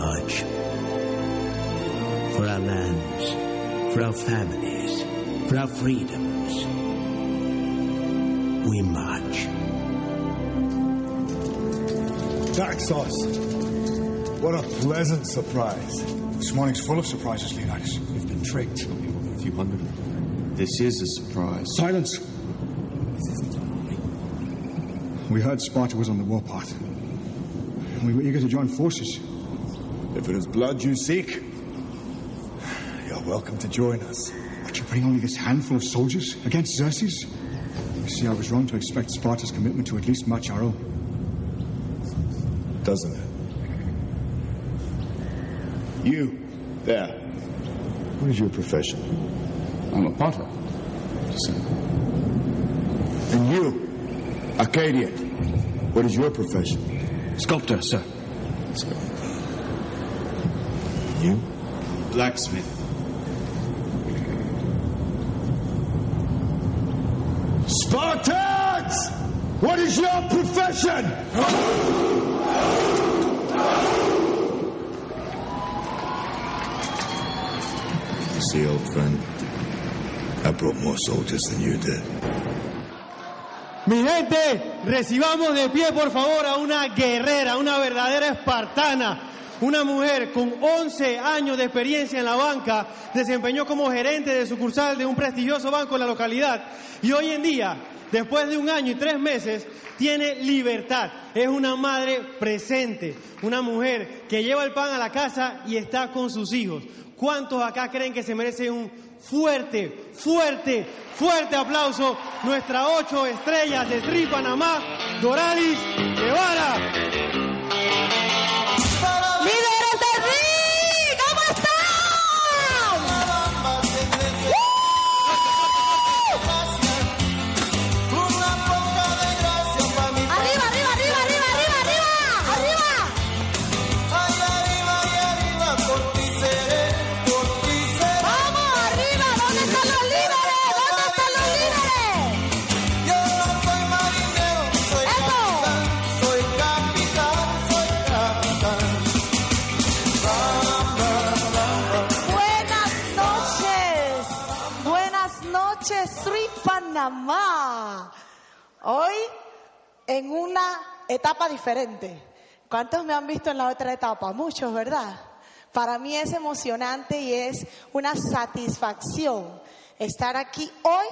march. For our lands, for our families, for our freedoms. We march. Dark sauce. What a pleasant surprise. This morning's full of surprises, Leonidas. We've been tricked. A few hundred. This is a surprise. Silence! We heard Sparta was on the warpath. We were eager to join forces. If it is blood you seek, you're welcome to join us. But you bring only this handful of soldiers against Xerxes? You see, I was wrong to expect Sparta's commitment to at least match our own. Doesn't it? You, there. What is your profession? I'm a potter. And you, Arcadian. What is your profession? Sculptor, sir. You? Blacksmith. Spartans! What is your profession? You see, old friend, I brought more soldiers than you did. Mi gente, recibamos de pie por favor a una guerrera, una verdadera espartana. Una mujer con 11 años de experiencia en la banca, desempeñó como gerente de sucursal de un prestigioso banco en la localidad y hoy en día, después de un año y tres meses, tiene libertad. Es una madre presente, una mujer que lleva el pan a la casa y está con sus hijos. ¿Cuántos acá creen que se merece un fuerte, fuerte, fuerte aplauso? Nuestra ocho estrellas de Tri Panamá, Doralis Guevara. Panamá. Hoy en una etapa diferente. ¿Cuántos me han visto en la otra etapa? Muchos, ¿verdad? Para mí es emocionante y es una satisfacción estar aquí hoy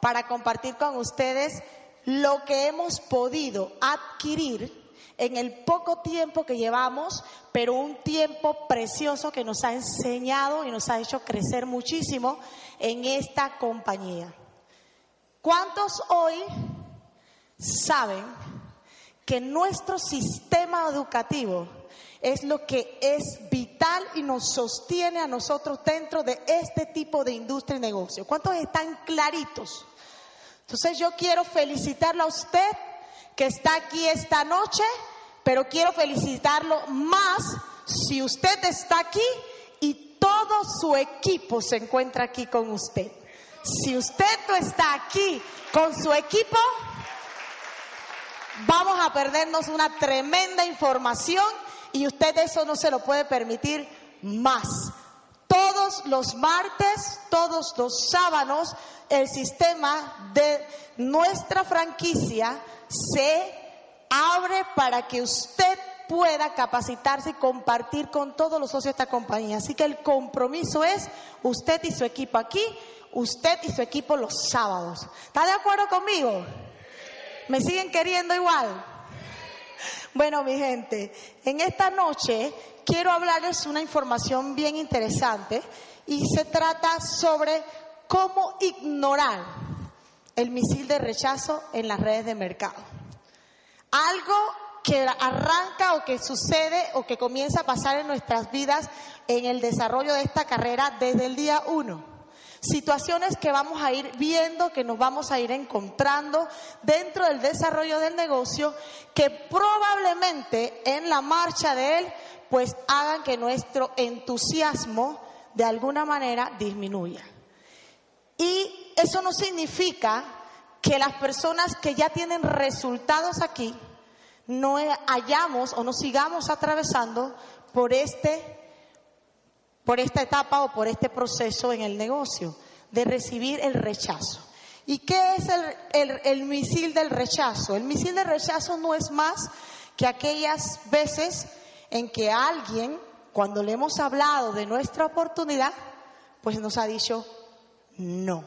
para compartir con ustedes lo que hemos podido adquirir en el poco tiempo que llevamos, pero un tiempo precioso que nos ha enseñado y nos ha hecho crecer muchísimo en esta compañía. ¿Cuántos hoy saben que nuestro sistema educativo es lo que es vital y nos sostiene a nosotros dentro de este tipo de industria y negocio? ¿Cuántos están claritos? Entonces yo quiero felicitarlo a usted que está aquí esta noche, pero quiero felicitarlo más si usted está aquí y todo su equipo se encuentra aquí con usted. Si usted no está aquí con su equipo, vamos a perdernos una tremenda información y usted eso no se lo puede permitir más. Todos los martes, todos los sábados, el sistema de nuestra franquicia se abre para que usted pueda capacitarse y compartir con todos los socios de esta compañía. Así que el compromiso es usted y su equipo aquí, usted y su equipo los sábados. ¿Está de acuerdo conmigo? ¿Me siguen queriendo igual? Bueno, mi gente, en esta noche quiero hablarles una información bien interesante y se trata sobre cómo ignorar el misil de rechazo en las redes de mercado. Algo que arranca o que sucede o que comienza a pasar en nuestras vidas en el desarrollo de esta carrera desde el día uno. Situaciones que vamos a ir viendo, que nos vamos a ir encontrando dentro del desarrollo del negocio, que probablemente en la marcha de él, pues hagan que nuestro entusiasmo de alguna manera disminuya. Y eso no significa que las personas que ya tienen resultados aquí no hayamos o no sigamos atravesando por este, por esta etapa o por este proceso en el negocio de recibir el rechazo. ¿Y qué es el, el- misil del rechazo? El misil del rechazo no es más que aquellas veces en que alguien, cuando le hemos hablado de nuestra oportunidad, pues nos ha dicho no.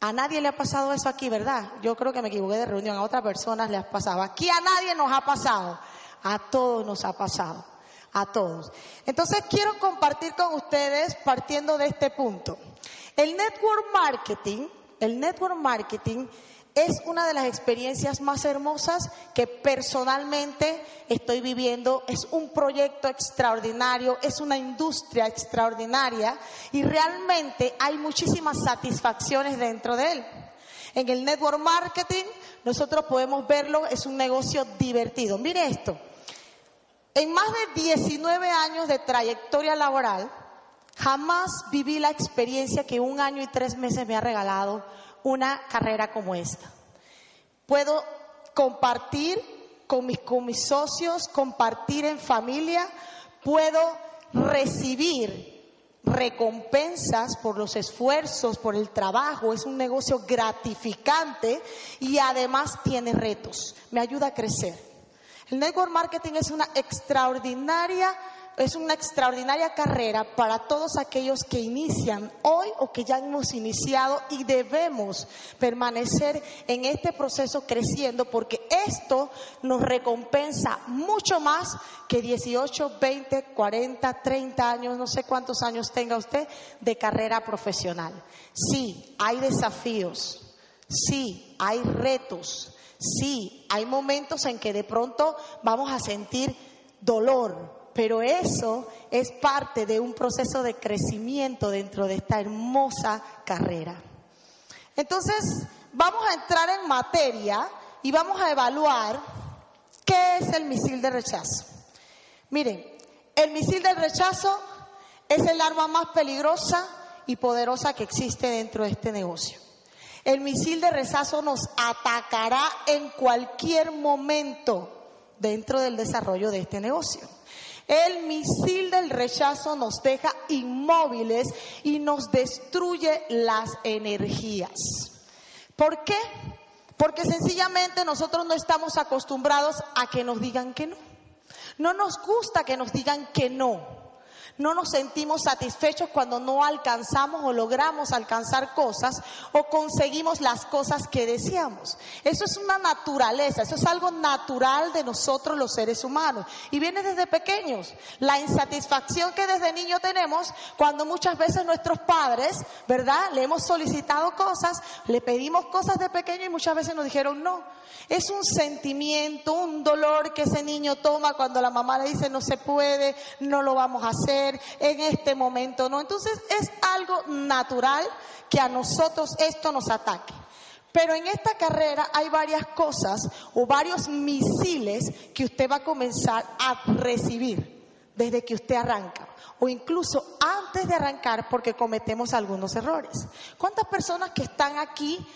A nadie le ha pasado eso aquí, ¿verdad? Yo creo que me equivoqué de reunión, a otras personas les ha pasado. Aquí a nadie nos ha pasado, a todos nos ha pasado, a todos. Entonces quiero compartir con ustedes partiendo de este punto. El network marketing, el network marketing es una de las experiencias más hermosas que personalmente estoy viviendo. Es un proyecto extraordinario, es una industria extraordinaria y realmente hay muchísimas satisfacciones dentro de él. En el network marketing nosotros podemos verlo, es un negocio divertido. Mire esto, en más de 19 años de trayectoria laboral, jamás viví la experiencia que un año y tres meses me ha regalado una carrera como esta. Puedo compartir con mis, con mis socios, compartir en familia, puedo recibir recompensas por los esfuerzos, por el trabajo, es un negocio gratificante y además tiene retos, me ayuda a crecer. El network marketing es una extraordinaria es una extraordinaria carrera para todos aquellos que inician hoy o que ya hemos iniciado y debemos permanecer en este proceso creciendo porque esto nos recompensa mucho más que 18, 20, 40, 30 años, no sé cuántos años tenga usted de carrera profesional. Sí, hay desafíos, sí, hay retos, sí, hay momentos en que de pronto vamos a sentir dolor, pero eso es parte de un proceso de crecimiento dentro de esta hermosa carrera. Entonces, vamos a entrar en materia y vamos a evaluar qué es el misil de rechazo. Miren, el misil del rechazo es el arma más peligrosa y poderosa que existe dentro de este negocio. El misil de rechazo nos atacará en cualquier momento dentro del desarrollo de este negocio. El misil del rechazo nos deja inmóviles y nos destruye las energías. ¿Por qué? Porque sencillamente nosotros no estamos acostumbrados a que nos digan que no. No nos gusta que nos digan que no. No nos sentimos satisfechos cuando no alcanzamos o logramos alcanzar cosas o conseguimos las cosas que deseamos. Eso es una naturaleza, eso es algo natural de nosotros los seres humanos y viene desde pequeños. La insatisfacción que desde niño tenemos cuando muchas veces nuestros padres, ¿verdad? Le hemos solicitado cosas, le pedimos cosas de pequeño y muchas veces nos dijeron no. Es un sentimiento, un dolor que ese niño toma cuando la mamá le dice no se puede, no lo vamos a hacer en este momento, ¿no? Entonces es algo natural que a nosotros esto nos ataque. Pero en esta carrera hay varias cosas o varios misiles que usted va a comenzar a recibir desde que usted arranca o incluso antes de arrancar porque cometemos algunos errores. ¿Cuántas personas que están aquí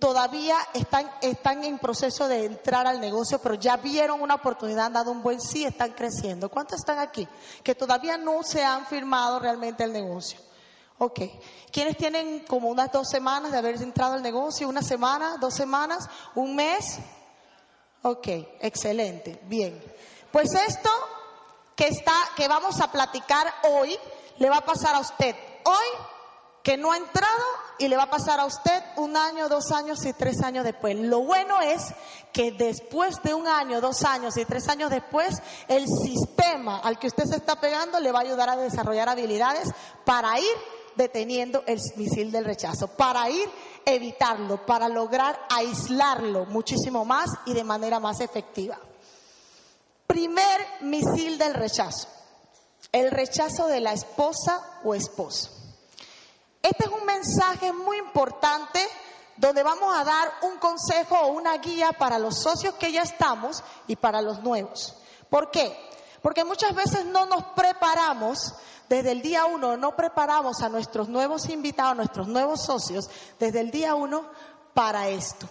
todavía están, están en proceso de entrar al negocio, pero ya vieron una oportunidad, han dado un buen sí, están creciendo. ¿Cuántos están aquí que todavía no se han firmado realmente el negocio? Ok. ¿Quiénes tienen como unas dos semanas de haber entrado al negocio? ¿Una semana? ¿Dos semanas? ¿Un mes? Ok, excelente, bien. Pues esto que está, que vamos a platicar hoy, le va a pasar a usted hoy que no ha entrado y le va a pasar a usted un año, dos años y tres años después. Lo bueno es que después de un año, dos años y tres años después, el sistema al que usted se está pegando le va a ayudar a desarrollar habilidades para ir deteniendo el misil del rechazo, para ir evitarlo, para lograr aislarlo muchísimo más y de manera más efectiva. Primer misil del rechazo, el rechazo de la esposa o esposo. Este es un mensaje muy importante donde vamos a dar un consejo o una guía para los socios que ya estamos y para los nuevos. ¿Por qué? Porque muchas veces no nos preparamos desde el día uno, no preparamos a nuestros nuevos invitados, a nuestros nuevos socios desde el día uno para esto.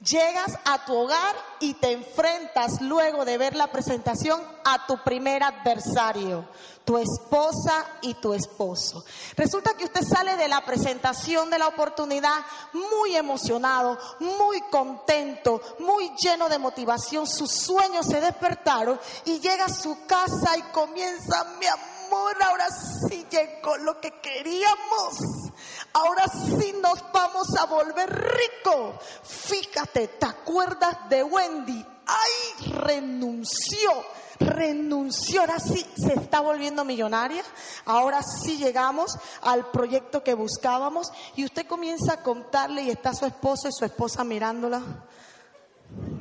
Llegas a tu hogar y te enfrentas luego de ver la presentación a tu primer adversario, tu esposa y tu esposo. Resulta que usted sale de la presentación de la oportunidad muy emocionado, muy contento, muy lleno de motivación. Sus sueños se despertaron y llega a su casa y comienza, mi amor, ahora sí llegó lo que queríamos. Ahora sí nos vamos a volver ricos. Fíjate, ¿te acuerdas de Wendy? ¡Ay! Renunció, renunció. Ahora sí se está volviendo millonaria. Ahora sí llegamos al proyecto que buscábamos. Y usted comienza a contarle y está su esposo y su esposa mirándola.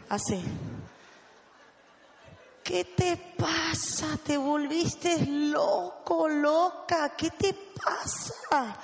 Así. ¿Qué te pasa? ¿Te volviste loco, loca? ¿Qué te pasa?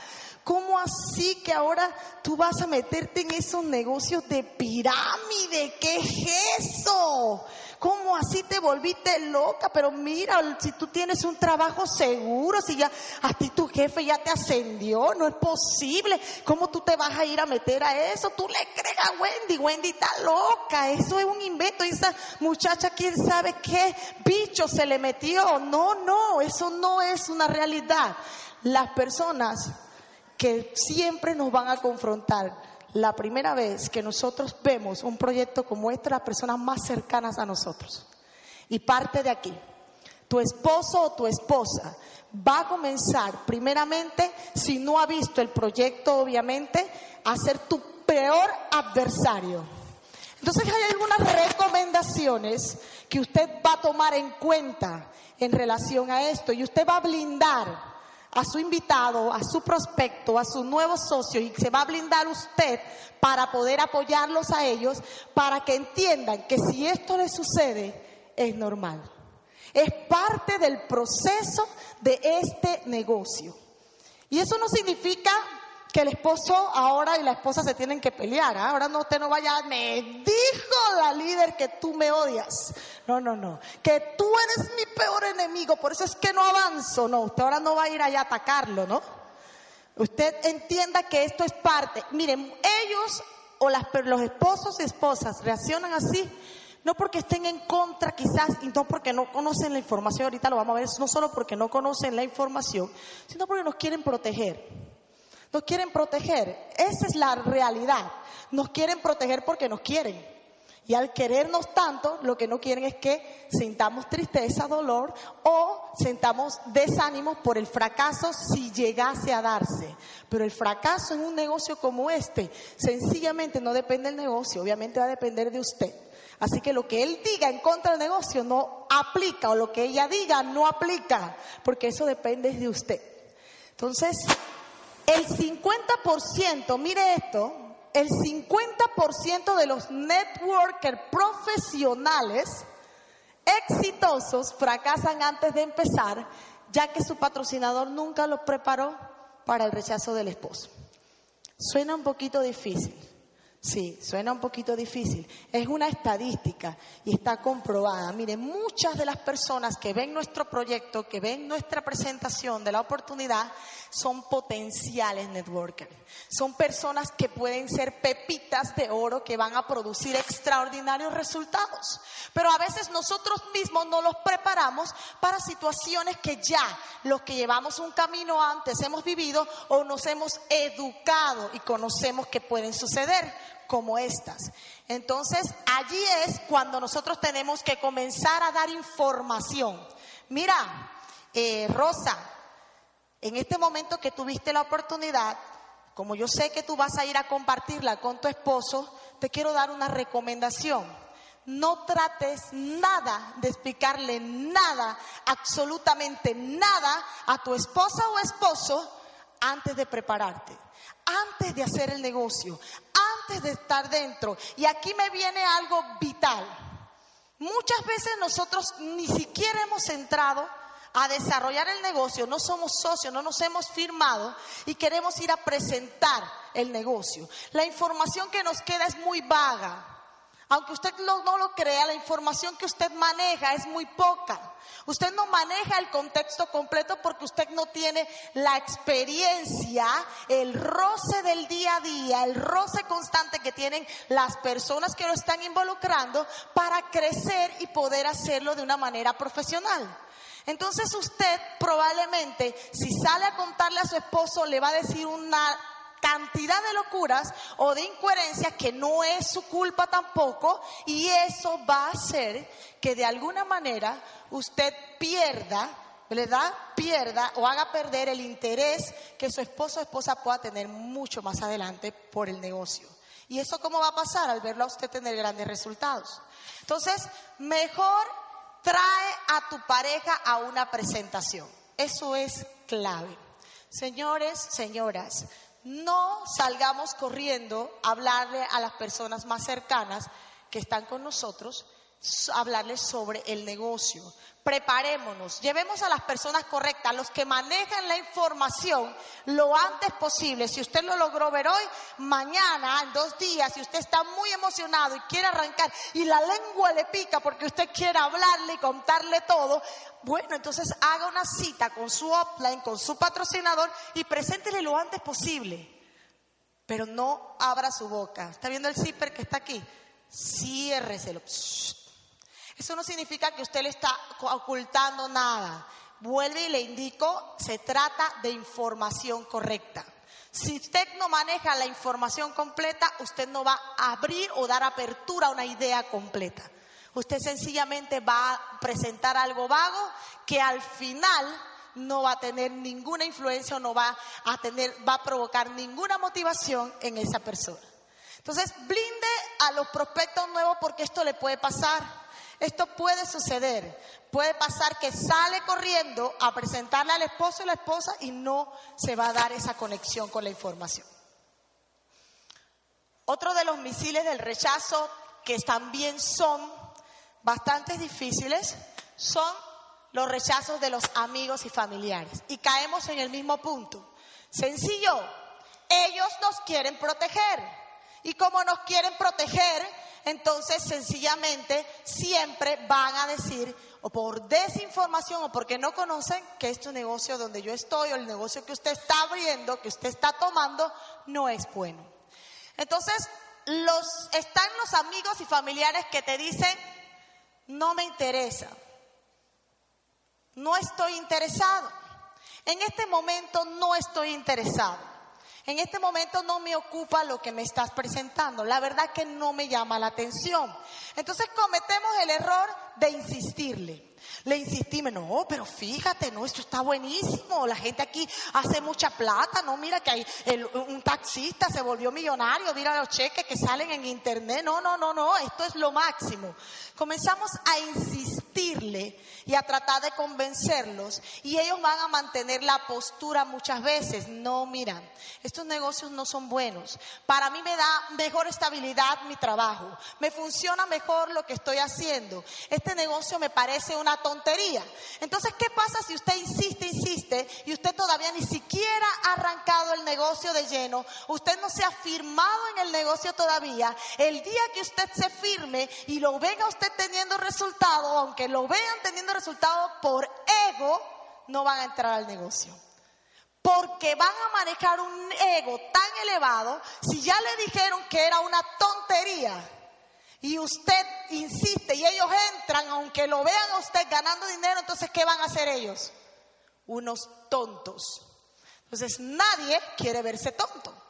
¿Cómo así que ahora tú vas a meterte en esos negocios de pirámide? ¿Qué es eso? ¿Cómo así te volviste loca? Pero mira, si tú tienes un trabajo seguro, si ya a ti tu jefe ya te ascendió, no es posible. ¿Cómo tú te vas a ir a meter a eso? Tú le crees a Wendy, Wendy está loca, eso es un invento. esa muchacha, quién sabe qué bicho se le metió. No, no, eso no es una realidad. Las personas que siempre nos van a confrontar. La primera vez que nosotros vemos un proyecto como este, las personas más cercanas a nosotros. Y parte de aquí. Tu esposo o tu esposa va a comenzar, primeramente, si no ha visto el proyecto, obviamente, a ser tu peor adversario. Entonces hay algunas recomendaciones que usted va a tomar en cuenta en relación a esto y usted va a blindar a su invitado, a su prospecto, a su nuevo socio y se va a blindar usted para poder apoyarlos a ellos, para que entiendan que si esto les sucede, es normal. Es parte del proceso de este negocio. Y eso no significa que el esposo ahora y la esposa se tienen que pelear. ¿ah? Ahora no, usted no vaya, me dijo la líder que tú me odias. No, no, no. Que tú eres mi peor enemigo, por eso es que no avanzo. No, usted ahora no va a ir allá a atacarlo, ¿no? Usted entienda que esto es parte. Miren, ellos o los esposos y esposas reaccionan así, no porque estén en contra quizás y no porque no conocen la información, ahorita lo vamos a ver, no solo porque no conocen la información, sino porque nos quieren proteger. Nos quieren proteger. Esa es la realidad. Nos quieren proteger porque nos quieren. Y al querernos tanto, lo que no quieren es que sintamos tristeza, dolor o sintamos desánimo por el fracaso si llegase a darse. Pero el fracaso en un negocio como este, sencillamente no depende del negocio, obviamente va a depender de usted. Así que lo que él diga en contra del negocio no aplica o lo que ella diga no aplica, porque eso depende de usted. Entonces, el 50%, mire esto, el 50% de los networkers profesionales exitosos fracasan antes de empezar, ya que su patrocinador nunca los preparó para el rechazo del esposo. Suena un poquito difícil. Sí, suena un poquito difícil. Es una estadística y está comprobada. Mire, muchas de las personas que ven nuestro proyecto, que ven nuestra presentación de la oportunidad, son potenciales networkers. Son personas que pueden ser pepitas de oro que van a producir extraordinarios resultados. Pero a veces nosotros mismos no los preparamos para situaciones que ya los que llevamos un camino antes hemos vivido o nos hemos educado y conocemos que pueden suceder como estas. Entonces, allí es cuando nosotros tenemos que comenzar a dar información. Mira, eh, Rosa, en este momento que tuviste la oportunidad, como yo sé que tú vas a ir a compartirla con tu esposo, te quiero dar una recomendación. No trates nada de explicarle nada, absolutamente nada a tu esposa o esposo antes de prepararte, antes de hacer el negocio, de estar dentro. Y aquí me viene algo vital. Muchas veces nosotros ni siquiera hemos entrado a desarrollar el negocio, no somos socios, no nos hemos firmado y queremos ir a presentar el negocio. La información que nos queda es muy vaga. Aunque usted no, lo crea, la información que usted maneja es muy poca. Usted no maneja el contexto completo porque usted no tiene la experiencia, el roce del día a día, el roce constante que tienen las personas que lo están involucrando para crecer y poder hacerlo de una manera profesional. Entonces usted probablemente, si sale a contarle a su esposo, le va a decir una cantidad de locuras o de incoherencias que no es su culpa tampoco y eso va a hacer que de alguna manera usted pierda, ¿verdad? Pierda o haga perder el interés que su esposo o esposa pueda tener mucho más adelante por el negocio. ¿Y eso cómo va a pasar al verlo a usted tener grandes resultados? Entonces, mejor trae a tu pareja a una presentación. Eso es clave. Señores, señoras, no salgamos corriendo a hablarle a las personas más cercanas que están con nosotros, hablarles sobre el negocio. Preparémonos, llevemos a las personas correctas, los que manejan la información lo antes posible. Si usted lo logró ver hoy, mañana, en dos días, si usted está muy emocionado y quiere arrancar y la lengua le pica porque usted quiere hablarle y contarle todo, bueno, entonces haga una cita con su offline, con su patrocinador y preséntele lo antes posible. Pero no abra su boca. ¿Está viendo el zipper que está aquí? Ciérreselo. Eso no significa que usted le está ocultando nada. Vuelve y le indico, se trata de información correcta. Si usted no maneja la información completa, usted no va a abrir o dar apertura a una idea completa. Usted sencillamente va a presentar algo vago que al final no va a tener ninguna influencia o no va a tener, va a provocar ninguna motivación en esa persona. Entonces, blinde a los prospectos nuevos porque esto le puede pasar. Esto puede suceder. Puede pasar que sale corriendo a presentarle al esposo y la esposa y no se va a dar esa conexión con la información. Otro de los misiles del rechazo que también son bastante difíciles son los rechazos de los amigos y familiares. Y caemos en el mismo punto. Sencillo, ellos nos quieren proteger. Y como nos quieren proteger, entonces sencillamente siempre van a decir, o por desinformación o porque no conocen que este negocio donde yo estoy o el negocio que usted está abriendo, que usted está tomando, no es bueno. Entonces, los, están los amigos y familiares que te dicen, no me interesa, no estoy interesado, en este momento no estoy interesado. En este momento no me ocupa lo que me estás presentando. La verdad que no me llama la atención. Entonces cometemos el error de insistirle. Le insistimos, no, pero fíjate, no, esto está buenísimo, la gente aquí hace mucha plata, no, mira que hay un taxista se volvió millonario, mira los cheques que salen en internet, no, no, no, no, esto es lo máximo. Comenzamos a y a tratar de convencerlos y ellos van a mantener la postura muchas veces, no, mira, estos negocios no son buenos, para mí me da mejor estabilidad mi trabajo, me funciona mejor lo que estoy haciendo, este negocio me parece una tontería. Entonces, ¿qué pasa si usted insiste, insiste y usted todavía ni siquiera ha arrancado el negocio de lleno? Usted no se ha firmado en el negocio todavía. El día que usted se firme y lo venga usted teniendo resultado, aunque lo vean teniendo resultado por ego, no van a entrar al negocio. Porque van a manejar un ego tan elevado, si ya le dijeron que era una tontería, y usted insiste y ellos entran, aunque lo vean a usted ganando dinero, entonces ¿qué van a hacer ellos? Unos tontos. Entonces nadie quiere verse tonto.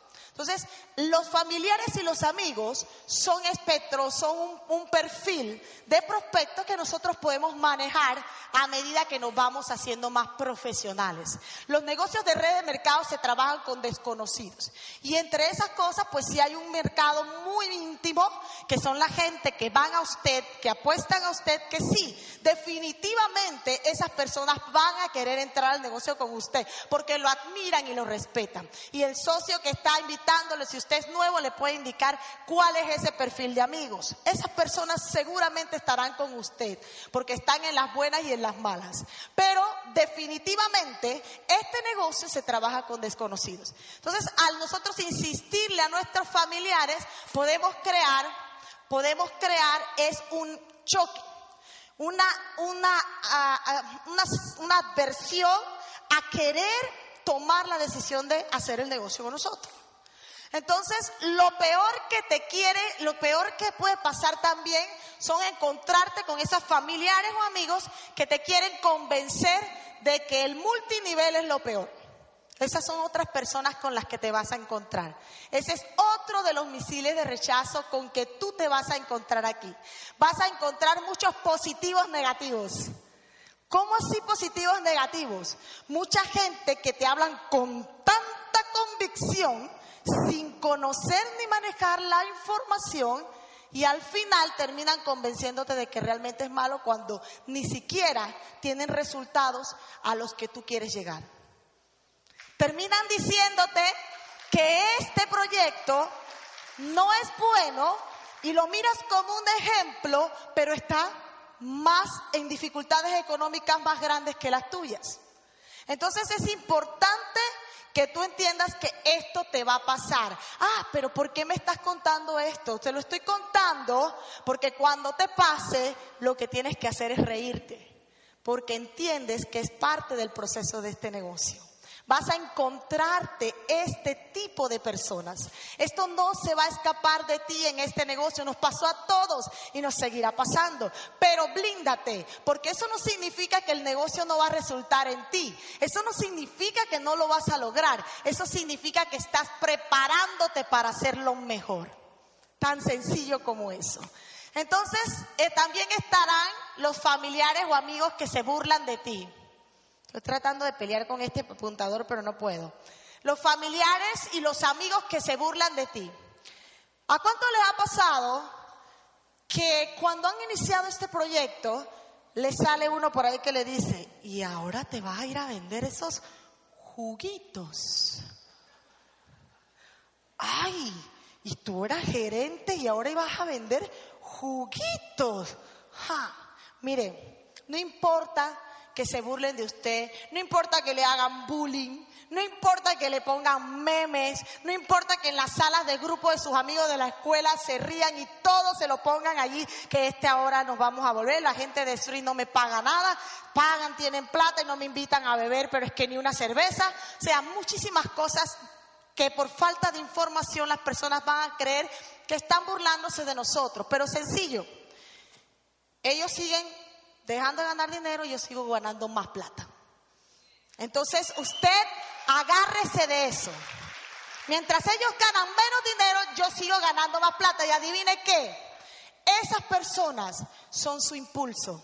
Entonces, los familiares y los amigos son espectros, son un, perfil de prospectos que nosotros podemos manejar a medida que nos vamos haciendo más profesionales. Los negocios de red de mercado se trabajan con desconocidos. Y entre esas cosas, pues sí hay un mercado muy íntimo, que son la gente que van a usted, que apuestan a usted, que sí, definitivamente esas personas van a querer entrar al negocio con usted, porque lo admiran y lo respetan. Y el socio que está invitado si usted es nuevo, le puede indicar cuál es ese perfil de amigos. Esas personas seguramente estarán con usted, porque están en las buenas y en las malas. Pero definitivamente este negocio se trabaja con desconocidos. Entonces, al nosotros insistirle a nuestros familiares, podemos crear podemos crear es un choque, una, una, una adversión a querer tomar la decisión de hacer el negocio con nosotros. Entonces, lo peor que te quiere, lo peor que puede pasar también son encontrarte con esos familiares o amigos que te quieren convencer de que el multinivel es lo peor. Esas son otras personas con las que te vas a encontrar. Ese es otro de los misiles de rechazo con que tú te vas a encontrar aquí. Vas a encontrar muchos positivos negativos. ¿Cómo así positivos negativos? Mucha gente que te hablan con tanta convicción sin conocer ni manejar la información y al final terminan convenciéndote de que realmente es malo cuando ni siquiera tienen resultados a los que tú quieres llegar. Terminan diciéndote que este proyecto no es bueno y lo miras como un ejemplo, pero está más en dificultades económicas más grandes que las tuyas. Entonces es importante que tú entiendas que esto te va a pasar. Ah, pero ¿por qué me estás contando esto? Te lo estoy contando porque cuando te pase, lo que tienes que hacer es reírte, porque entiendes que es parte del proceso de este negocio. Vas a encontrarte este tipo de personas. Esto no se va a escapar de ti en este negocio. Nos pasó a todos y nos seguirá pasando. Pero blíndate, porque eso no significa que el negocio no va a resultar en ti. Eso no significa que no lo vas a lograr. Eso significa que estás preparándote para hacerlo mejor. Tan sencillo como eso. Entonces, eh, también estarán los familiares o amigos que se burlan de ti. Estoy tratando de pelear con este apuntador, pero no puedo. Los familiares y los amigos que se burlan de ti. ¿A cuánto les ha pasado que cuando han iniciado este proyecto, le sale uno por ahí que le dice, y ahora te vas a ir a vender esos juguitos? Ay, y tú eras gerente y ahora ibas a vender juguitos. Ja. Mire, no importa que se burlen de usted, no importa que le hagan bullying, no importa que le pongan memes, no importa que en las salas de grupo de sus amigos de la escuela se rían y todos se lo pongan allí, que este ahora nos vamos a volver, la gente de Street no me paga nada, pagan, tienen plata y no me invitan a beber, pero es que ni una cerveza, o sea, muchísimas cosas que por falta de información las personas van a creer que están burlándose de nosotros, pero sencillo, ellos siguen dejando de ganar dinero, yo sigo ganando más plata. Entonces usted agárrese de eso. Mientras ellos ganan menos dinero, yo sigo ganando más plata. Y adivine qué, esas personas son su impulso,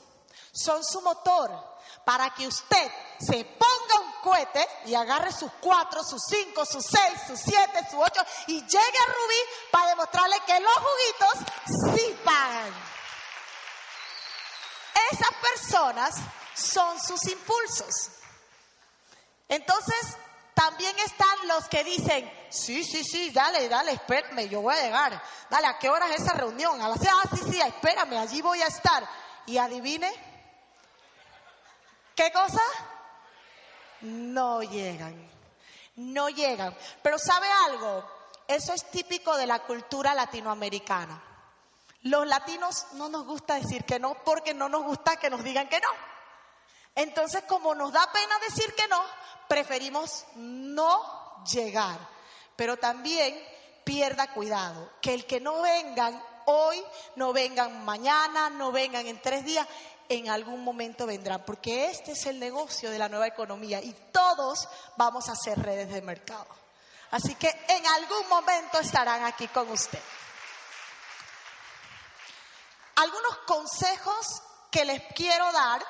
son su motor para que usted se ponga un cohete y agarre sus cuatro, sus cinco, sus seis, sus siete, sus ocho y llegue a Rubí para demostrarle que los juguitos sí pagan personas son sus impulsos. Entonces, también están los que dicen, sí, sí, sí, dale, dale, espérame, yo voy a llegar. Dale, ¿a qué hora es esa reunión? A las ah, sí, sí, espérame, allí voy a estar. Y adivine, ¿qué cosa? No llegan, no llegan. Pero ¿sabe algo? Eso es típico de la cultura latinoamericana. Los latinos no nos gusta decir que no porque no nos gusta que nos digan que no. Entonces, como nos da pena decir que no, preferimos no llegar. Pero también pierda cuidado, que el que no vengan hoy, no vengan mañana, no vengan en tres días, en algún momento vendrán, porque este es el negocio de la nueva economía y todos vamos a hacer redes de mercado. Así que en algún momento estarán aquí con usted algunos consejos que les quiero dar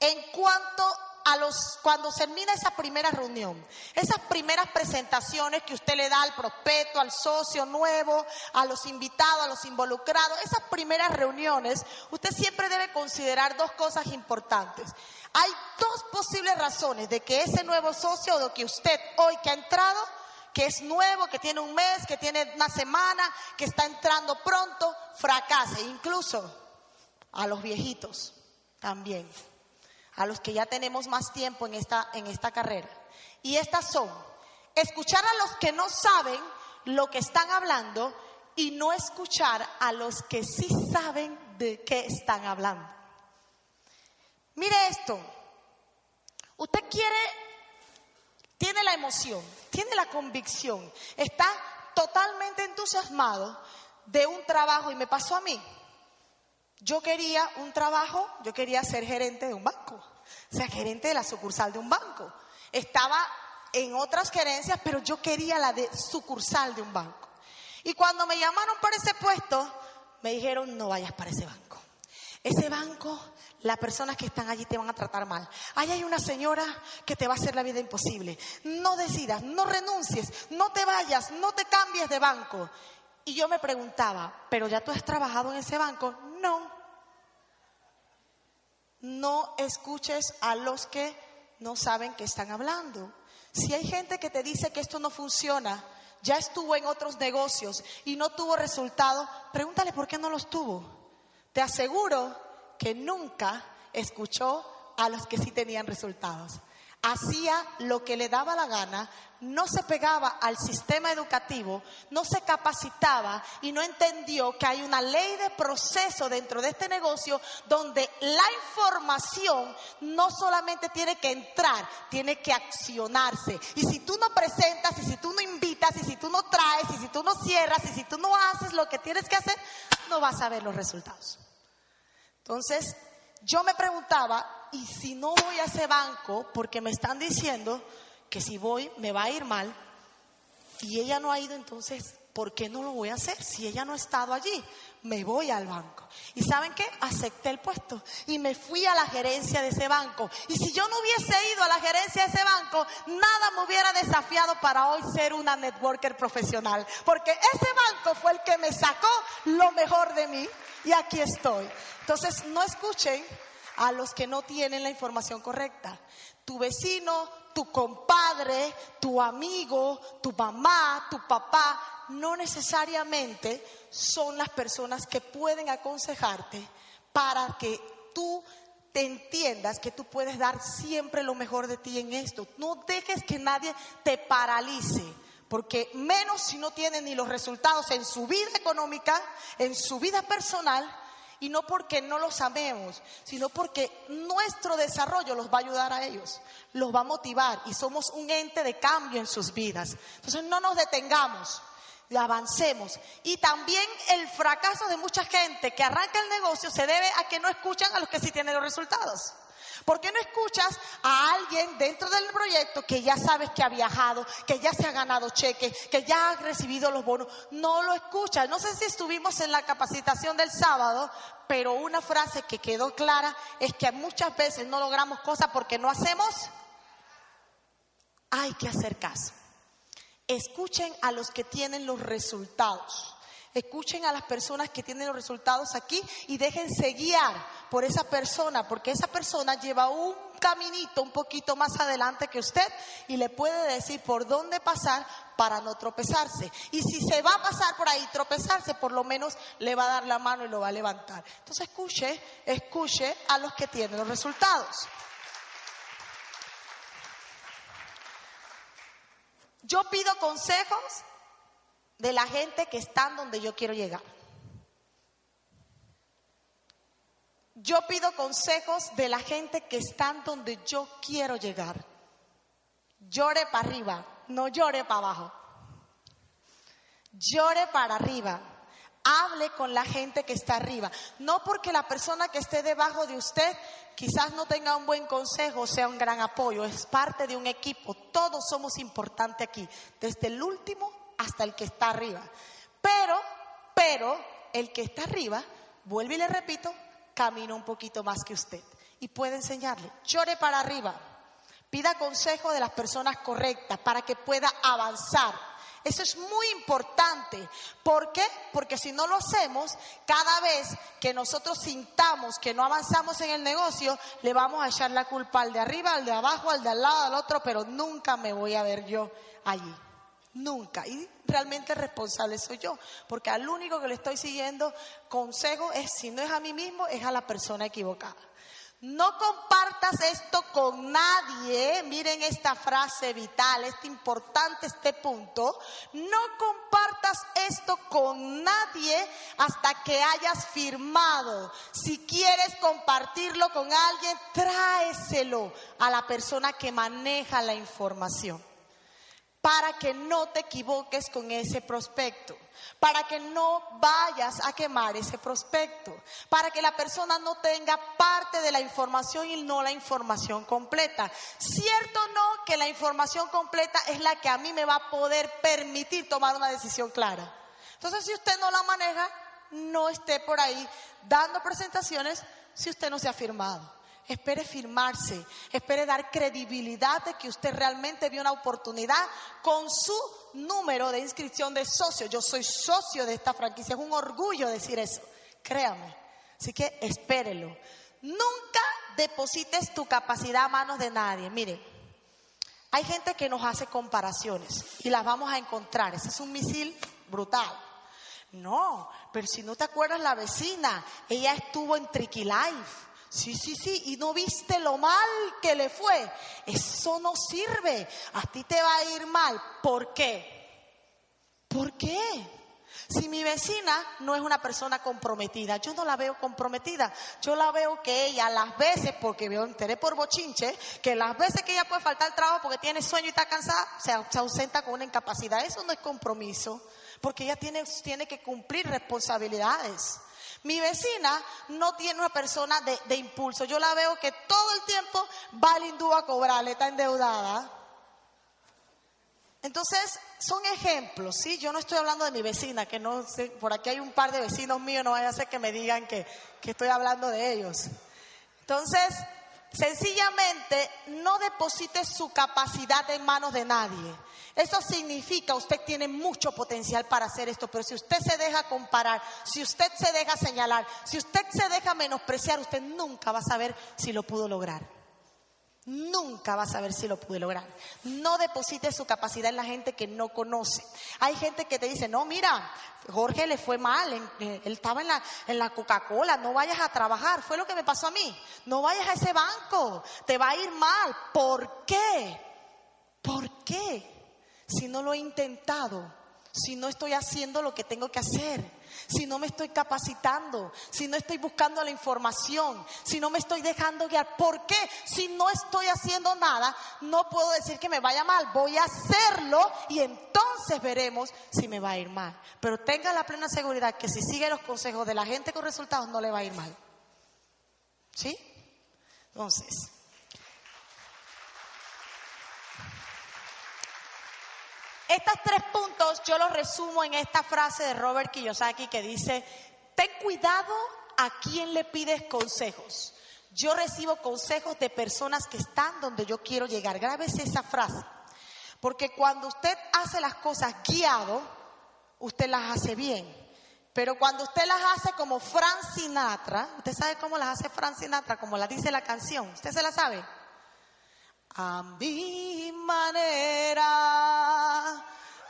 en cuanto a los cuando termina esa primera reunión, esas primeras presentaciones que usted le da al prospecto, al socio nuevo, a los invitados, a los involucrados, esas primeras reuniones, usted siempre debe considerar dos cosas importantes. Hay dos posibles razones de que ese nuevo socio o de que usted hoy que ha entrado que es nuevo, que tiene un mes, que tiene una semana, que está entrando pronto, fracase. Incluso a los viejitos también, a los que ya tenemos más tiempo en esta, en esta carrera. Y estas son, escuchar a los que no saben lo que están hablando y no escuchar a los que sí saben de qué están hablando. Mire esto, usted quiere, tiene la emoción, tiene la convicción, está totalmente entusiasmado de un trabajo y me pasó a mí. Yo quería un trabajo, yo quería ser gerente de un banco, o sea, gerente de la sucursal de un banco. Estaba en otras gerencias, pero yo quería la de sucursal de un banco. Y cuando me llamaron para ese puesto, me dijeron, no vayas para ese banco. Ese banco, las personas que están allí te van a tratar mal. Ahí hay una señora que te va a hacer la vida imposible. No decidas, no renuncies, no te vayas, no te cambies de banco. Y yo me preguntaba, ¿pero ya tú has trabajado en ese banco? No. No escuches a los que no saben que están hablando. Si hay gente que te dice que esto no funciona, ya estuvo en otros negocios y no tuvo resultado, pregúntale por qué no los tuvo. Te aseguro que nunca escuchó a los que sí tenían resultados hacía lo que le daba la gana, no se pegaba al sistema educativo, no se capacitaba y no entendió que hay una ley de proceso dentro de este negocio donde la información no solamente tiene que entrar, tiene que accionarse. Y si tú no presentas, y si tú no invitas, y si tú no traes, y si tú no cierras, y si tú no haces lo que tienes que hacer, no vas a ver los resultados. Entonces, yo me preguntaba, ¿y si no voy a ese banco porque me están diciendo que si voy me va a ir mal? Y ella no ha ido, entonces, ¿por qué no lo voy a hacer? Si ella no ha estado allí, me voy al banco. ¿Y saben qué? Acepté el puesto y me fui a la gerencia de ese banco. Y si yo no hubiese ido a la gerencia de ese banco, nada me hubiera desafiado para hoy ser una networker profesional. Porque ese banco fue el que me sacó lo mejor de mí y aquí estoy. Entonces, no escuchen a los que no tienen la información correcta. Tu vecino, tu compadre, tu amigo, tu mamá, tu papá, no necesariamente son las personas que pueden aconsejarte para que tú te entiendas que tú puedes dar siempre lo mejor de ti en esto. No dejes que nadie te paralice. Porque menos si no tienen ni los resultados en su vida económica, en su vida personal, y no porque no los amemos, sino porque nuestro desarrollo los va a ayudar a ellos, los va a motivar y somos un ente de cambio en sus vidas. Entonces no nos detengamos, avancemos. Y también el fracaso de mucha gente que arranca el negocio se debe a que no escuchan a los que sí tienen los resultados. ¿Por qué no escuchas a alguien dentro del proyecto que ya sabes que ha viajado, que ya se ha ganado cheques, que ya ha recibido los bonos? No lo escuchas. No sé si estuvimos en la capacitación del sábado, pero una frase que quedó clara es que muchas veces no logramos cosas porque no hacemos. Hay que hacer caso. Escuchen a los que tienen los resultados. Escuchen a las personas que tienen los resultados aquí y déjense guiar por esa persona, porque esa persona lleva un caminito un poquito más adelante que usted y le puede decir por dónde pasar para no tropezarse. Y si se va a pasar por ahí tropezarse, por lo menos le va a dar la mano y lo va a levantar. Entonces escuche, escuche a los que tienen los resultados. Yo pido consejos de la gente que están donde yo quiero llegar. Yo pido consejos de la gente que están donde yo quiero llegar. Llore para arriba, no llore para abajo. Llore para arriba. Hable con la gente que está arriba. No porque la persona que esté debajo de usted quizás no tenga un buen consejo o sea un gran apoyo. Es parte de un equipo. Todos somos importantes aquí. Desde el último hasta el que está arriba. Pero, pero, el que está arriba, vuelve y le repito, camina un poquito más que usted. Y puede enseñarle, llore para arriba, pida consejo de las personas correctas para que pueda avanzar. Eso es muy importante. ¿Por qué? Porque si no lo hacemos, cada vez que nosotros sintamos que no avanzamos en el negocio, le vamos a echar la culpa al de arriba, al de abajo, al de al lado, al otro, pero nunca me voy a ver yo allí. Nunca. Y realmente el responsable soy yo. Porque al único que le estoy siguiendo consejo es, si no es a mí mismo, es a la persona equivocada. No compartas esto con nadie, miren esta frase vital, es importante este punto, no compartas esto con nadie hasta que hayas firmado. Si quieres compartirlo con alguien, tráeselo a la persona que maneja la información para que no te equivoques con ese prospecto, para que no vayas a quemar ese prospecto, para que la persona no tenga parte de la información y no la información completa. Cierto no que la información completa es la que a mí me va a poder permitir tomar una decisión clara. Entonces, si usted no la maneja, no esté por ahí dando presentaciones si usted no se ha firmado. Espere firmarse, espere dar credibilidad de que usted realmente vio una oportunidad con su número de inscripción de socio. Yo soy socio de esta franquicia, es un orgullo decir eso, créame. Así que espérelo. Nunca deposites tu capacidad a manos de nadie. Mire, hay gente que nos hace comparaciones y las vamos a encontrar. Ese es un misil brutal. No, pero si no te acuerdas la vecina, ella estuvo en Tricky Life. Sí, sí, sí, y no viste lo mal que le fue. Eso no sirve. A ti te va a ir mal. ¿Por qué? ¿Por qué? Si mi vecina no es una persona comprometida, yo no la veo comprometida. Yo la veo que ella, las veces, porque veo enteré por bochinche, que las veces que ella puede faltar al trabajo porque tiene sueño y está cansada, se, se ausenta con una incapacidad. Eso no es compromiso, porque ella tiene, tiene que cumplir responsabilidades. Mi vecina no tiene una persona de, impulso. Yo la veo que todo el tiempo va al hindú a cobrarle, está endeudada. Entonces, son ejemplos, ¿sí? Yo no estoy hablando de mi vecina, que no sé, por aquí hay un par de vecinos míos, no vaya a ser que me digan que, que estoy hablando de ellos. Entonces, sencillamente, no deposite su capacidad en manos de nadie. Eso significa, usted tiene mucho potencial para hacer esto, pero si usted se deja comparar, si usted se deja señalar, si usted se deja menospreciar, usted nunca va a saber si lo pudo lograr. Nunca va a saber si lo pude lograr. No deposite su capacidad en la gente que no conoce. Hay gente que te dice, no, mira, Jorge le fue mal, él estaba en la, en la Coca-Cola, no vayas a trabajar. Fue lo que me pasó a mí. No vayas a ese banco, te va a ir mal. ¿Por qué? ¿Por qué? si no lo he intentado, si no estoy haciendo lo que tengo que hacer, si no me estoy capacitando, si no estoy buscando la información, si no me estoy dejando guiar. ¿Por qué? Si no estoy haciendo nada, no puedo decir que me vaya mal. Voy a hacerlo y entonces veremos si me va a ir mal. Pero tenga la plena seguridad que si sigue los consejos de la gente con resultados no le va a ir mal. ¿Sí? Entonces, Estos tres puntos yo los resumo en esta frase de Robert Kiyosaki que dice, ten cuidado a quién le pides consejos. Yo recibo consejos de personas que están donde yo quiero llegar. Grábese esa frase. Porque cuando usted hace las cosas guiado, usted las hace bien. Pero cuando usted las hace como Frank Sinatra, ¿usted sabe cómo las hace Frank Sinatra? Como la dice la canción. ¿Usted se la sabe? A mi manera.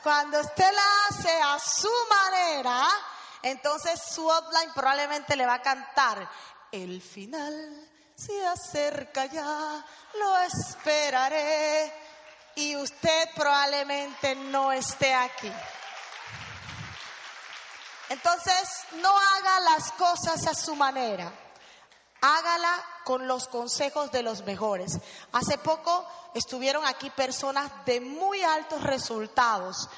Cuando usted la hace a su manera, entonces su outline probablemente le va a cantar el final se acerca ya, lo esperaré y usted probablemente no esté aquí. Entonces, no haga las cosas a su manera. Hágala con los consejos de los mejores. Hace poco estuvieron aquí personas de muy altos resultados.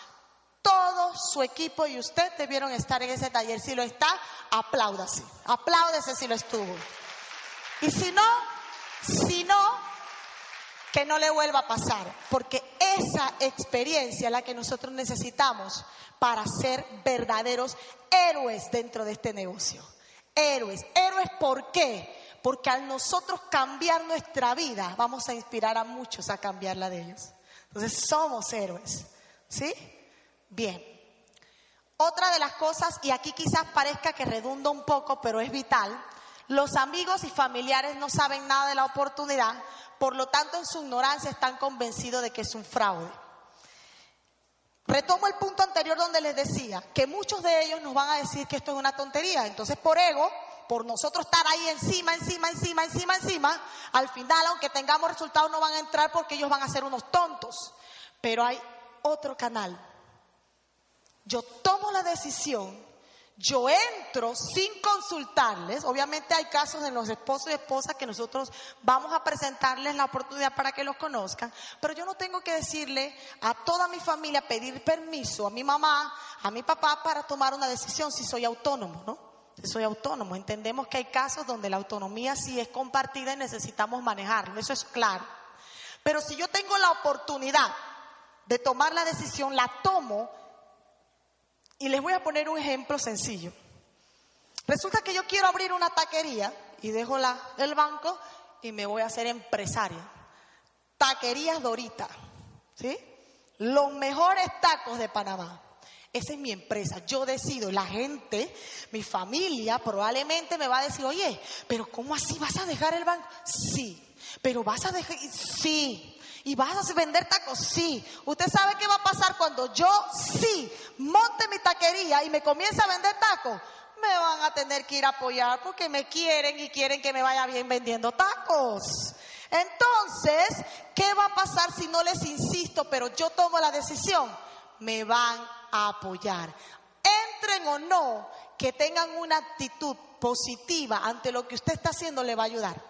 Todo su equipo y usted debieron estar en ese taller. Si lo está, apláudase. Apláudese si lo estuvo. Y si no, si no, que no le vuelva a pasar. Porque esa experiencia es la que nosotros necesitamos para ser verdaderos héroes dentro de este negocio héroes. Héroes, ¿por qué? Porque al nosotros cambiar nuestra vida, vamos a inspirar a muchos a cambiar la de ellos. Entonces, somos héroes. ¿Sí? Bien. Otra de las cosas, y aquí quizás parezca que redunda un poco, pero es vital, los amigos y familiares no saben nada de la oportunidad, por lo tanto en su ignorancia están convencidos de que es un fraude. Retomo el punto anterior donde les decía que muchos de ellos nos van a decir que esto es una tontería. Entonces, por ego, por nosotros estar ahí encima, encima, encima, encima, encima, al final, aunque tengamos resultados, no van a entrar porque ellos van a ser unos tontos. Pero hay otro canal. Yo tomo la decisión yo entro sin consultarles. Obviamente hay casos de los esposos y esposas que nosotros vamos a presentarles la oportunidad para que los conozcan, pero yo no tengo que decirle a toda mi familia pedir permiso, a mi mamá, a mi papá para tomar una decisión si soy autónomo, ¿no? Si soy autónomo. Entendemos que hay casos donde la autonomía sí es compartida y necesitamos manejarlo, eso es claro. Pero si yo tengo la oportunidad de tomar la decisión, la tomo y les voy a poner un ejemplo sencillo. Resulta que yo quiero abrir una taquería y dejo el banco y me voy a hacer empresaria. Taquerías Dorita, ¿sí? Los mejores tacos de Panamá. Esa es mi empresa. Yo decido. La gente, mi familia, probablemente me va a decir, oye, pero ¿cómo así vas a dejar el banco? Sí. Pero vas a dejar, sí. ¿Y vas a vender tacos? Sí. ¿Usted sabe qué va a pasar cuando yo sí monte mi taquería y me comience a vender tacos? Me van a tener que ir a apoyar porque me quieren y quieren que me vaya bien vendiendo tacos. Entonces, ¿qué va a pasar si no les insisto, pero yo tomo la decisión? Me van a apoyar. Entren o no, que tengan una actitud positiva ante lo que usted está haciendo, le va a ayudar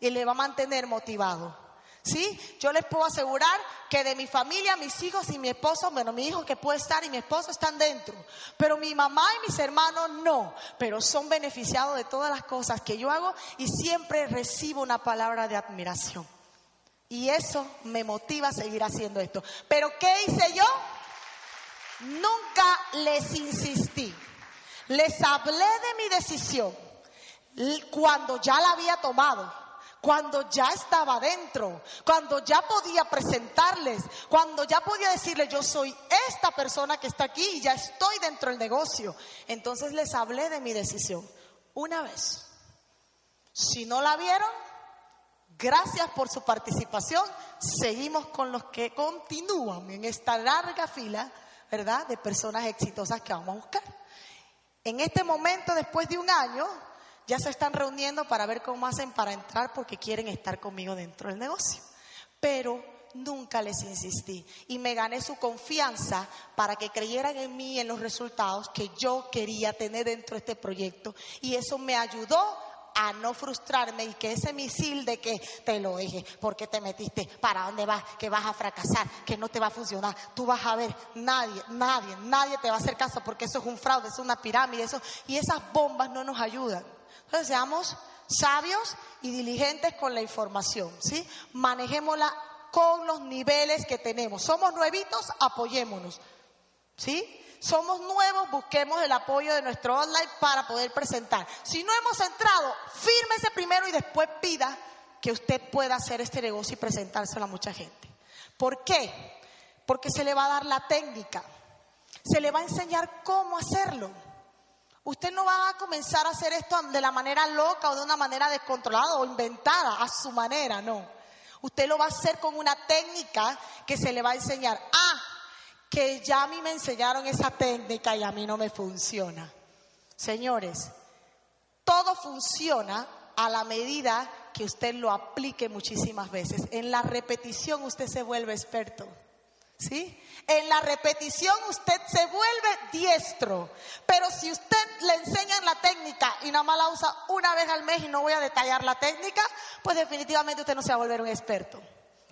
y le va a mantener motivado. ¿Sí? Yo les puedo asegurar que de mi familia, mis hijos y mi esposo, bueno, mi hijo que puede estar y mi esposo están dentro, pero mi mamá y mis hermanos no, pero son beneficiados de todas las cosas que yo hago y siempre recibo una palabra de admiración. Y eso me motiva a seguir haciendo esto. Pero ¿qué hice yo? Nunca les insistí. Les hablé de mi decisión cuando ya la había tomado cuando ya estaba dentro, cuando ya podía presentarles, cuando ya podía decirles yo soy esta persona que está aquí y ya estoy dentro del negocio. Entonces les hablé de mi decisión una vez. Si no la vieron, gracias por su participación. Seguimos con los que continúan en esta larga fila, ¿verdad? De personas exitosas que vamos a buscar. En este momento, después de un año, ya se están reuniendo para ver cómo hacen para entrar porque quieren estar conmigo dentro del negocio. Pero nunca les insistí y me gané su confianza para que creyeran en mí y en los resultados que yo quería tener dentro de este proyecto. Y eso me ayudó a no frustrarme y que ese misil de que te lo dije, porque te metiste, para dónde vas, que vas a fracasar, que no te va a funcionar, tú vas a ver, nadie, nadie, nadie te va a hacer caso porque eso es un fraude, es una pirámide, eso, y esas bombas no nos ayudan. Entonces seamos sabios y diligentes con la información, ¿sí? Manejémosla con los niveles que tenemos. Somos nuevitos, apoyémonos, ¿sí? Somos nuevos, busquemos el apoyo de nuestro online para poder presentar. Si no hemos entrado, fírmese primero y después pida que usted pueda hacer este negocio y presentárselo a mucha gente. ¿Por qué? Porque se le va a dar la técnica, se le va a enseñar cómo hacerlo. Usted no va a comenzar a hacer esto de la manera loca o de una manera descontrolada o inventada, a su manera, no. Usted lo va a hacer con una técnica que se le va a enseñar. Ah, que ya a mí me enseñaron esa técnica y a mí no me funciona. Señores, todo funciona a la medida que usted lo aplique muchísimas veces. En la repetición usted se vuelve experto. ¿Sí? En la repetición usted se vuelve diestro. Pero si usted le enseñan la técnica y nada más la usa una vez al mes y no voy a detallar la técnica, pues definitivamente usted no se va a volver un experto.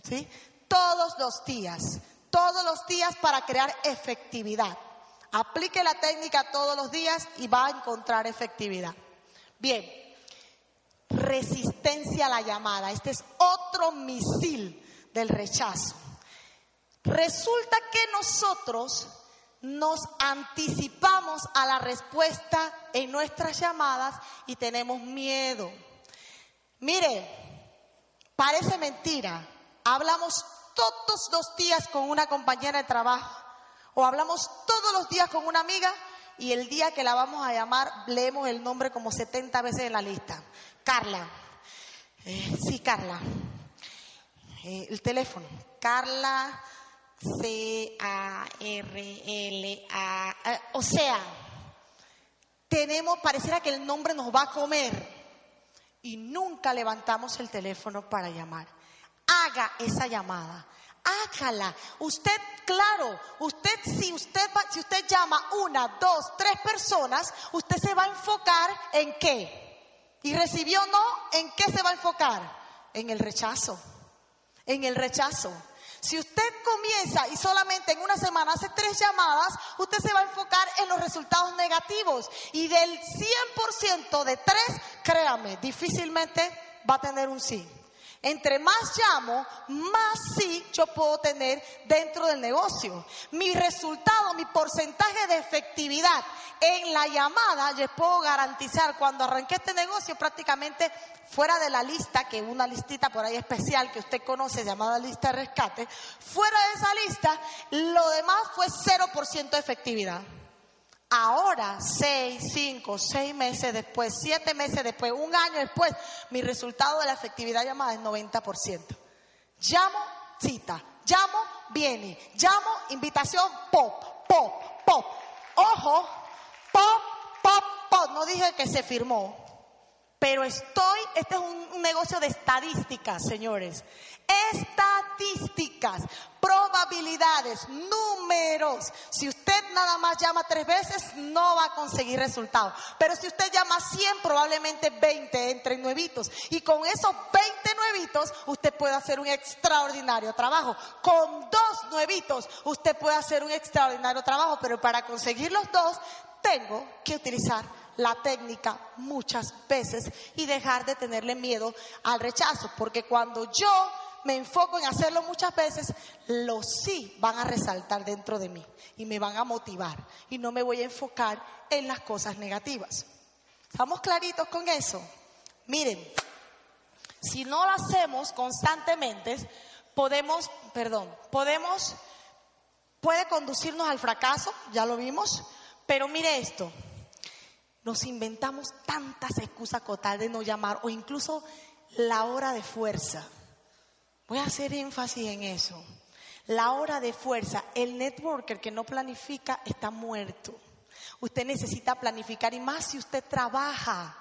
¿Sí? Todos los días, todos los días para crear efectividad. Aplique la técnica todos los días y va a encontrar efectividad. Bien, resistencia a la llamada. Este es otro misil del rechazo. Resulta que nosotros nos anticipamos a la respuesta en nuestras llamadas y tenemos miedo. Mire, parece mentira. Hablamos todos los días con una compañera de trabajo o hablamos todos los días con una amiga y el día que la vamos a llamar leemos el nombre como 70 veces en la lista. Carla. Eh, sí, Carla. Eh, el teléfono. Carla C-A-R-L-A, o sea, tenemos, pareciera que el nombre nos va a comer y nunca levantamos el teléfono para llamar. Haga esa llamada. Hágala. Usted, claro, usted si usted va- si usted llama una, dos, tres personas, usted se va a enfocar en qué. Y recibió no, ¿en qué se va a enfocar? En el rechazo. En el rechazo. Si usted comienza y solamente en una semana hace tres llamadas, usted se va a enfocar en los resultados negativos. Y del 100% de tres, créame, difícilmente va a tener un sí. Entre más llamo, más sí yo puedo tener dentro del negocio. Mi resultado, mi porcentaje de efectividad en la llamada, les puedo garantizar, cuando arranqué este negocio prácticamente fuera de la lista, que una listita por ahí especial que usted conoce llamada lista de rescate, fuera de esa lista, lo demás fue 0% de efectividad. Ahora, seis, cinco, seis meses después, siete meses después, un año después, mi resultado de la efectividad llamada es 90%. Llamo, cita. Llamo, viene. Llamo, invitación, pop, pop, pop. Ojo, pop, pop, pop. No dije que se firmó. Pero estoy, este es un, negocio de estadísticas, señores. Estadísticas, probabilidades, números. Si usted nada más llama tres veces, no va a conseguir resultados. Pero si usted llama 100, probablemente 20 entren nuevitos. Y con esos 20 nuevitos, usted puede hacer un extraordinario trabajo. Con dos nuevitos, usted puede hacer un extraordinario trabajo. Pero para conseguir los dos, tengo que utilizar la técnica muchas veces y dejar de tenerle miedo al rechazo, porque cuando yo me enfoco en hacerlo muchas veces, los sí van a resaltar dentro de mí y me van a motivar y no me voy a enfocar en las cosas negativas. ¿Estamos claritos con eso? Miren, si no lo hacemos constantemente, podemos, perdón, podemos, puede conducirnos al fracaso, ya lo vimos, pero mire esto, nos inventamos tantas excusas con tal de no llamar o incluso la hora de fuerza. Voy a hacer énfasis en eso. La hora de fuerza, el networker que no planifica está muerto. Usted necesita planificar y más si usted trabaja.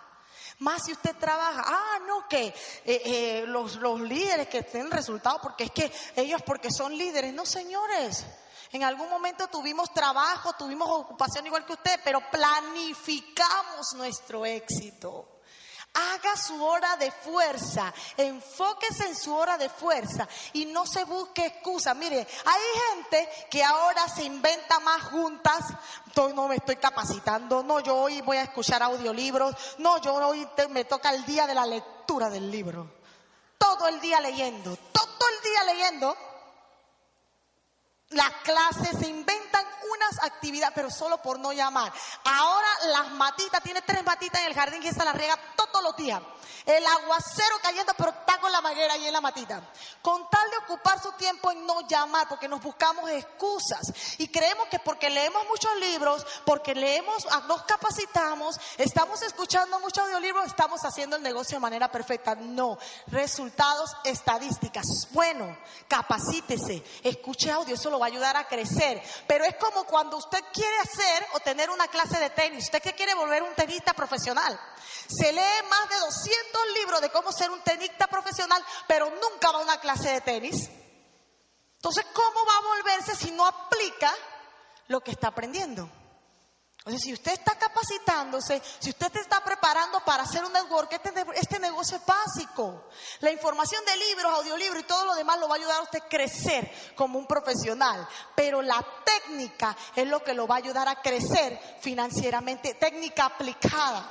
Más si usted trabaja, ah, no, que eh, eh, los, los líderes que tienen resultados, porque es que ellos porque son líderes, no señores. En algún momento tuvimos trabajo, tuvimos ocupación igual que usted, pero planificamos nuestro éxito. Haga su hora de fuerza, enfóquese en su hora de fuerza y no se busque excusa. Mire, hay gente que ahora se inventa más juntas. No me estoy capacitando, no, yo hoy voy a escuchar audiolibros, no, yo hoy me toca el día de la lectura del libro. Todo el día leyendo, todo el día leyendo las clases, se inventan unas actividades, pero solo por no llamar. Ahora las matitas, tiene tres matitas en el jardín y esa la riega todos los días. El aguacero cayendo, pero está con la manguera ahí en la matita. Con tal de ocupar su tiempo en no llamar, porque nos buscamos excusas. Y creemos que porque leemos muchos libros, porque leemos, ah, nos capacitamos, estamos escuchando muchos audiolibros, estamos haciendo el negocio de manera perfecta. No. Resultados, estadísticas. Bueno, capacítese, escuche audio, eso va a ayudar a crecer. Pero es como cuando usted quiere hacer o tener una clase de tenis. Usted que quiere volver un tenista profesional. Se lee más de 200 libros de cómo ser un tenista profesional, pero nunca va a una clase de tenis. Entonces, ¿cómo va a volverse si no aplica lo que está aprendiendo? O si usted está capacitándose, si usted se está preparando para hacer un network, este, este negocio es básico. La información de libros, audiolibros y todo lo demás lo va a ayudar a usted a crecer como un profesional. Pero la técnica es lo que lo va a ayudar a crecer financieramente, técnica aplicada.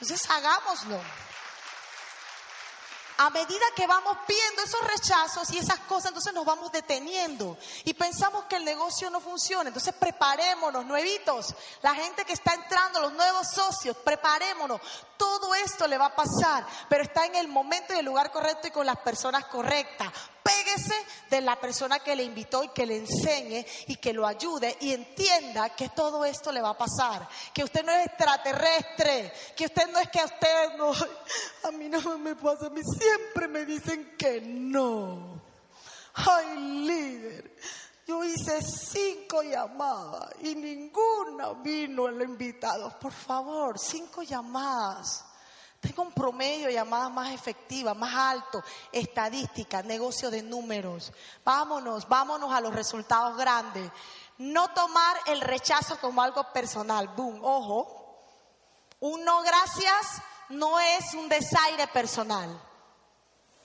Entonces, hagámoslo. A medida que vamos viendo esos rechazos y esas cosas, entonces nos vamos deteniendo y pensamos que el negocio no funciona. Entonces preparémonos, nuevitos, la gente que está entrando, los nuevos socios, preparémonos. Todo esto le va a pasar, pero está en el momento y el lugar correcto y con las personas correctas. Péguese de la persona que le invitó y que le enseñe y que lo ayude y entienda que todo esto le va a pasar. Que usted no es extraterrestre, que usted no es que a usted no, a mí no me pasa, a mí siempre me dicen que no. Ay, líder, Yo hice cinco llamadas y ninguna vino el invitado. Por favor, cinco llamadas. Tengo un promedio de llamadas más efectivas, más alto, estadística, negocio de números. Vámonos, vámonos a los resultados grandes. No tomar el rechazo como algo personal. Boom, ojo. Un no gracias no es un desaire personal.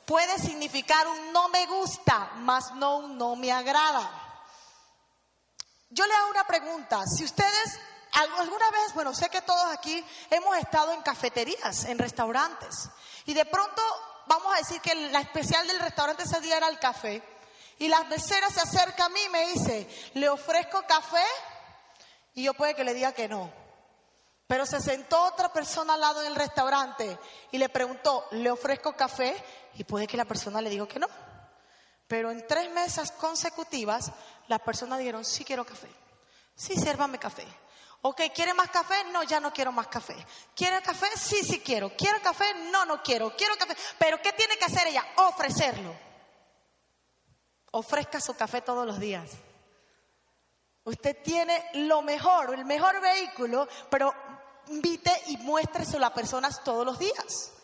Puede significar un no me gusta, más no un no me agrada. Yo le hago una pregunta. Si ustedes alguna vez, bueno, sé que todos aquí hemos estado en cafeterías, en restaurantes, y de pronto vamos a decir que la especial del restaurante ese día era el café, y la mesera se acerca a mí y me dice, ¿le ofrezco café? Y yo puede que le diga que no. Pero se sentó otra persona al lado del restaurante y le preguntó, ¿le ofrezco café? Y puede que la persona le diga que no. Pero en tres mesas consecutivas, las personas dijeron, sí quiero café. Sí, sérvame café. Ok, ¿quiere más café? No, ya no quiero más café. ¿Quiere café? Sí, sí quiero. ¿Quiere café? No, no quiero. Quiero café. Pero ¿qué tiene que hacer ella? Ofrecerlo. Ofrezca su café todos los días. Usted tiene lo mejor, el mejor vehículo, pero invite y muéstreselo a personas todos los días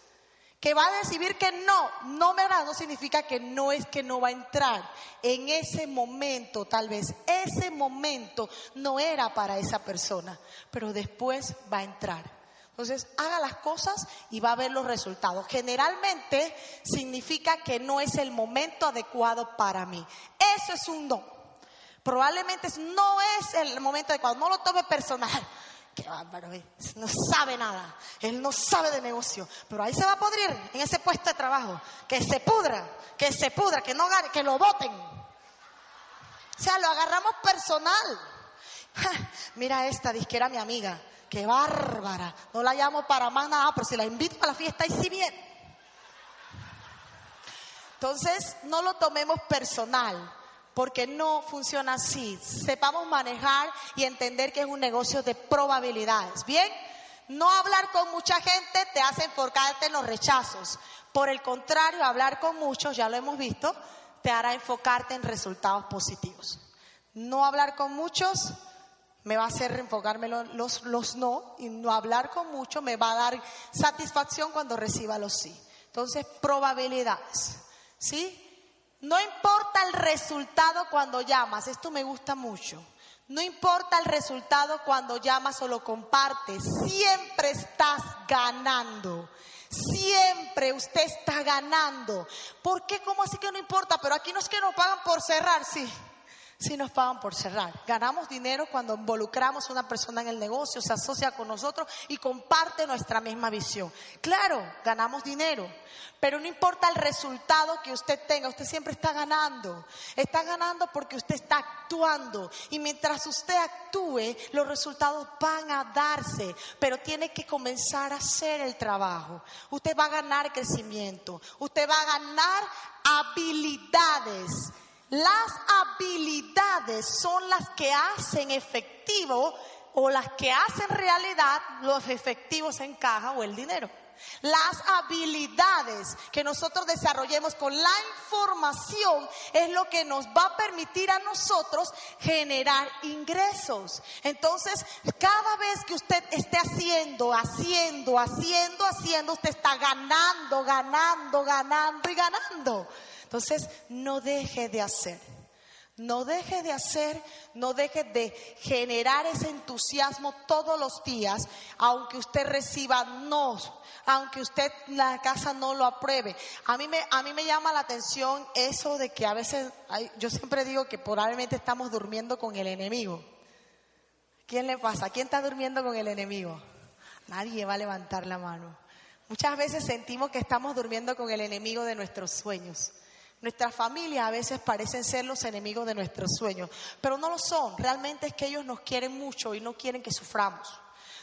que va a decidir que no, no me agrada, no significa que no es que no va a entrar. En ese momento, tal vez, ese momento no era para esa persona, pero después va a entrar. Entonces, haga las cosas y va a ver los resultados. Generalmente significa que no es el momento adecuado para mí. Eso es un no. Probablemente no es el momento adecuado. No lo tome personal. Qué bárbaro, no sabe nada. Él no sabe de negocio. Pero ahí se va a podrir en ese puesto de trabajo. Que se pudra, que se pudra, que no gane, que lo voten. O sea, lo agarramos personal. mira esta, disquera mi amiga. Qué bárbara. No la llamo para más nada, pero si la invito a la fiesta, y sí bien. Entonces, no lo tomemos personal porque no funciona así. Sepamos manejar y entender que es un negocio de probabilidades. Bien, no hablar con mucha gente te hace enfocarte en los rechazos. Por el contrario, hablar con muchos, ya lo hemos visto, te hará enfocarte en resultados positivos. No hablar con muchos me va a hacer enfocarme los, los no y no hablar con muchos me va a dar satisfacción cuando reciba los sí. Entonces, probabilidades. ¿Sí? No importa el resultado cuando llamas, esto me gusta mucho. No importa el resultado cuando llamas o lo compartes, siempre estás ganando. Siempre usted está ganando. ¿Por qué? ¿Cómo así que no importa? Pero aquí no es que nos pagan por cerrar, sí si nos pagan por cerrar. Ganamos dinero cuando involucramos a una persona en el negocio, se asocia con nosotros y comparte nuestra misma visión. Claro, ganamos dinero, pero no importa el resultado que usted tenga, usted siempre está ganando. Está ganando porque usted está actuando y mientras usted actúe, los resultados van a darse, pero tiene que comenzar a hacer el trabajo. Usted va a ganar crecimiento, usted va a ganar habilidades las habilidades son las que hacen efectivo o las que hacen realidad los efectivos en caja o el dinero. Las habilidades que nosotros desarrollemos con la información es lo que nos va a permitir a nosotros generar ingresos. Entonces, cada vez que usted esté haciendo, haciendo, haciendo, haciendo, usted está ganando, ganando, ganando y ganando. Entonces, no deje de hacer. No deje de hacer, no deje de generar ese entusiasmo todos los días, aunque usted reciba no, aunque usted la casa no lo apruebe. A mí me, a mí me llama la atención eso de que a veces, yo siempre digo que probablemente estamos durmiendo con el enemigo. ¿Quién le pasa? ¿Quién está durmiendo con el enemigo? Nadie va a levantar la mano. Muchas veces sentimos que estamos durmiendo con el enemigo de nuestros sueños. Nuestras familias a veces parecen ser los enemigos de nuestros sueños, pero no lo son. Realmente es que ellos nos quieren mucho y no quieren que suframos.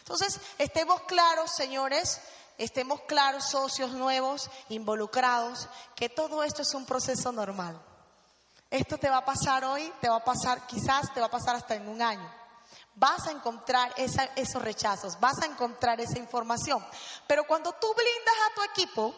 Entonces, estemos claros, señores, estemos claros, socios nuevos, involucrados, que todo esto es un proceso normal. Esto te va a pasar hoy, te va a pasar, quizás te va a pasar hasta en un año. Vas a encontrar esos rechazos, vas a encontrar esa información. Pero cuando tú blindas a tu equipo,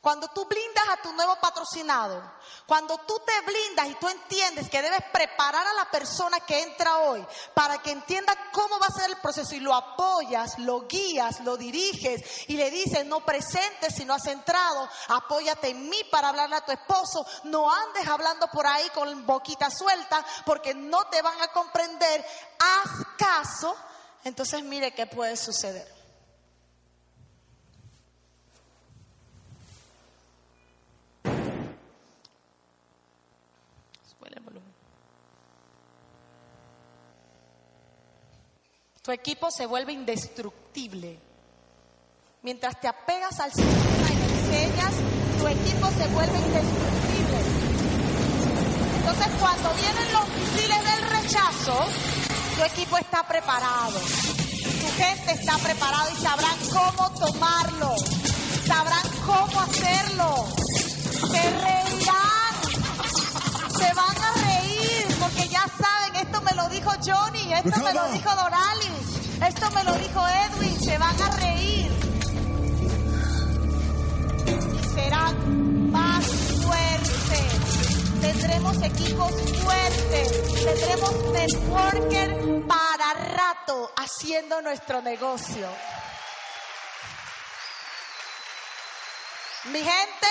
Cuando tú blindas a tu nuevo patrocinado, cuando tú te blindas y tú entiendes que debes preparar a la persona que entra hoy para que entienda cómo va a ser el proceso y lo apoyas, lo guías, lo diriges y le dices, no presentes si no has entrado, apóyate en mí para hablarle a tu esposo, no andes hablando por ahí con boquita suelta porque no te van a comprender, haz caso, entonces mire qué puede suceder. Tu equipo se vuelve indestructible. Mientras te apegas al sistema y enseñas, tu equipo se vuelve indestructible. Entonces, cuando vienen los misiles del rechazo, tu equipo está preparado. Tu gente está preparada y sabrán cómo tomarlo. Sabrán cómo hacerlo. Se reirán. Se van a dijo Johnny, esto me lo dijo Doralis, esto me lo dijo Edwin, se van a reír. Y serán más fuertes. Tendremos equipos fuertes, tendremos networker para rato haciendo nuestro negocio. Mi gente,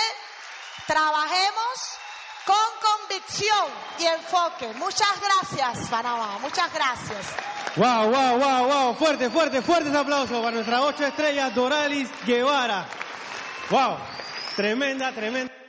trabajemos con convicción y enfoque. Muchas gracias, Panamá. Muchas gracias. Wow, wow, wow, wow. Fuerte, fuerte, fuertes aplausos para nuestra ocho estrellas, Doralis Guevara. Wow. Tremenda, tremenda.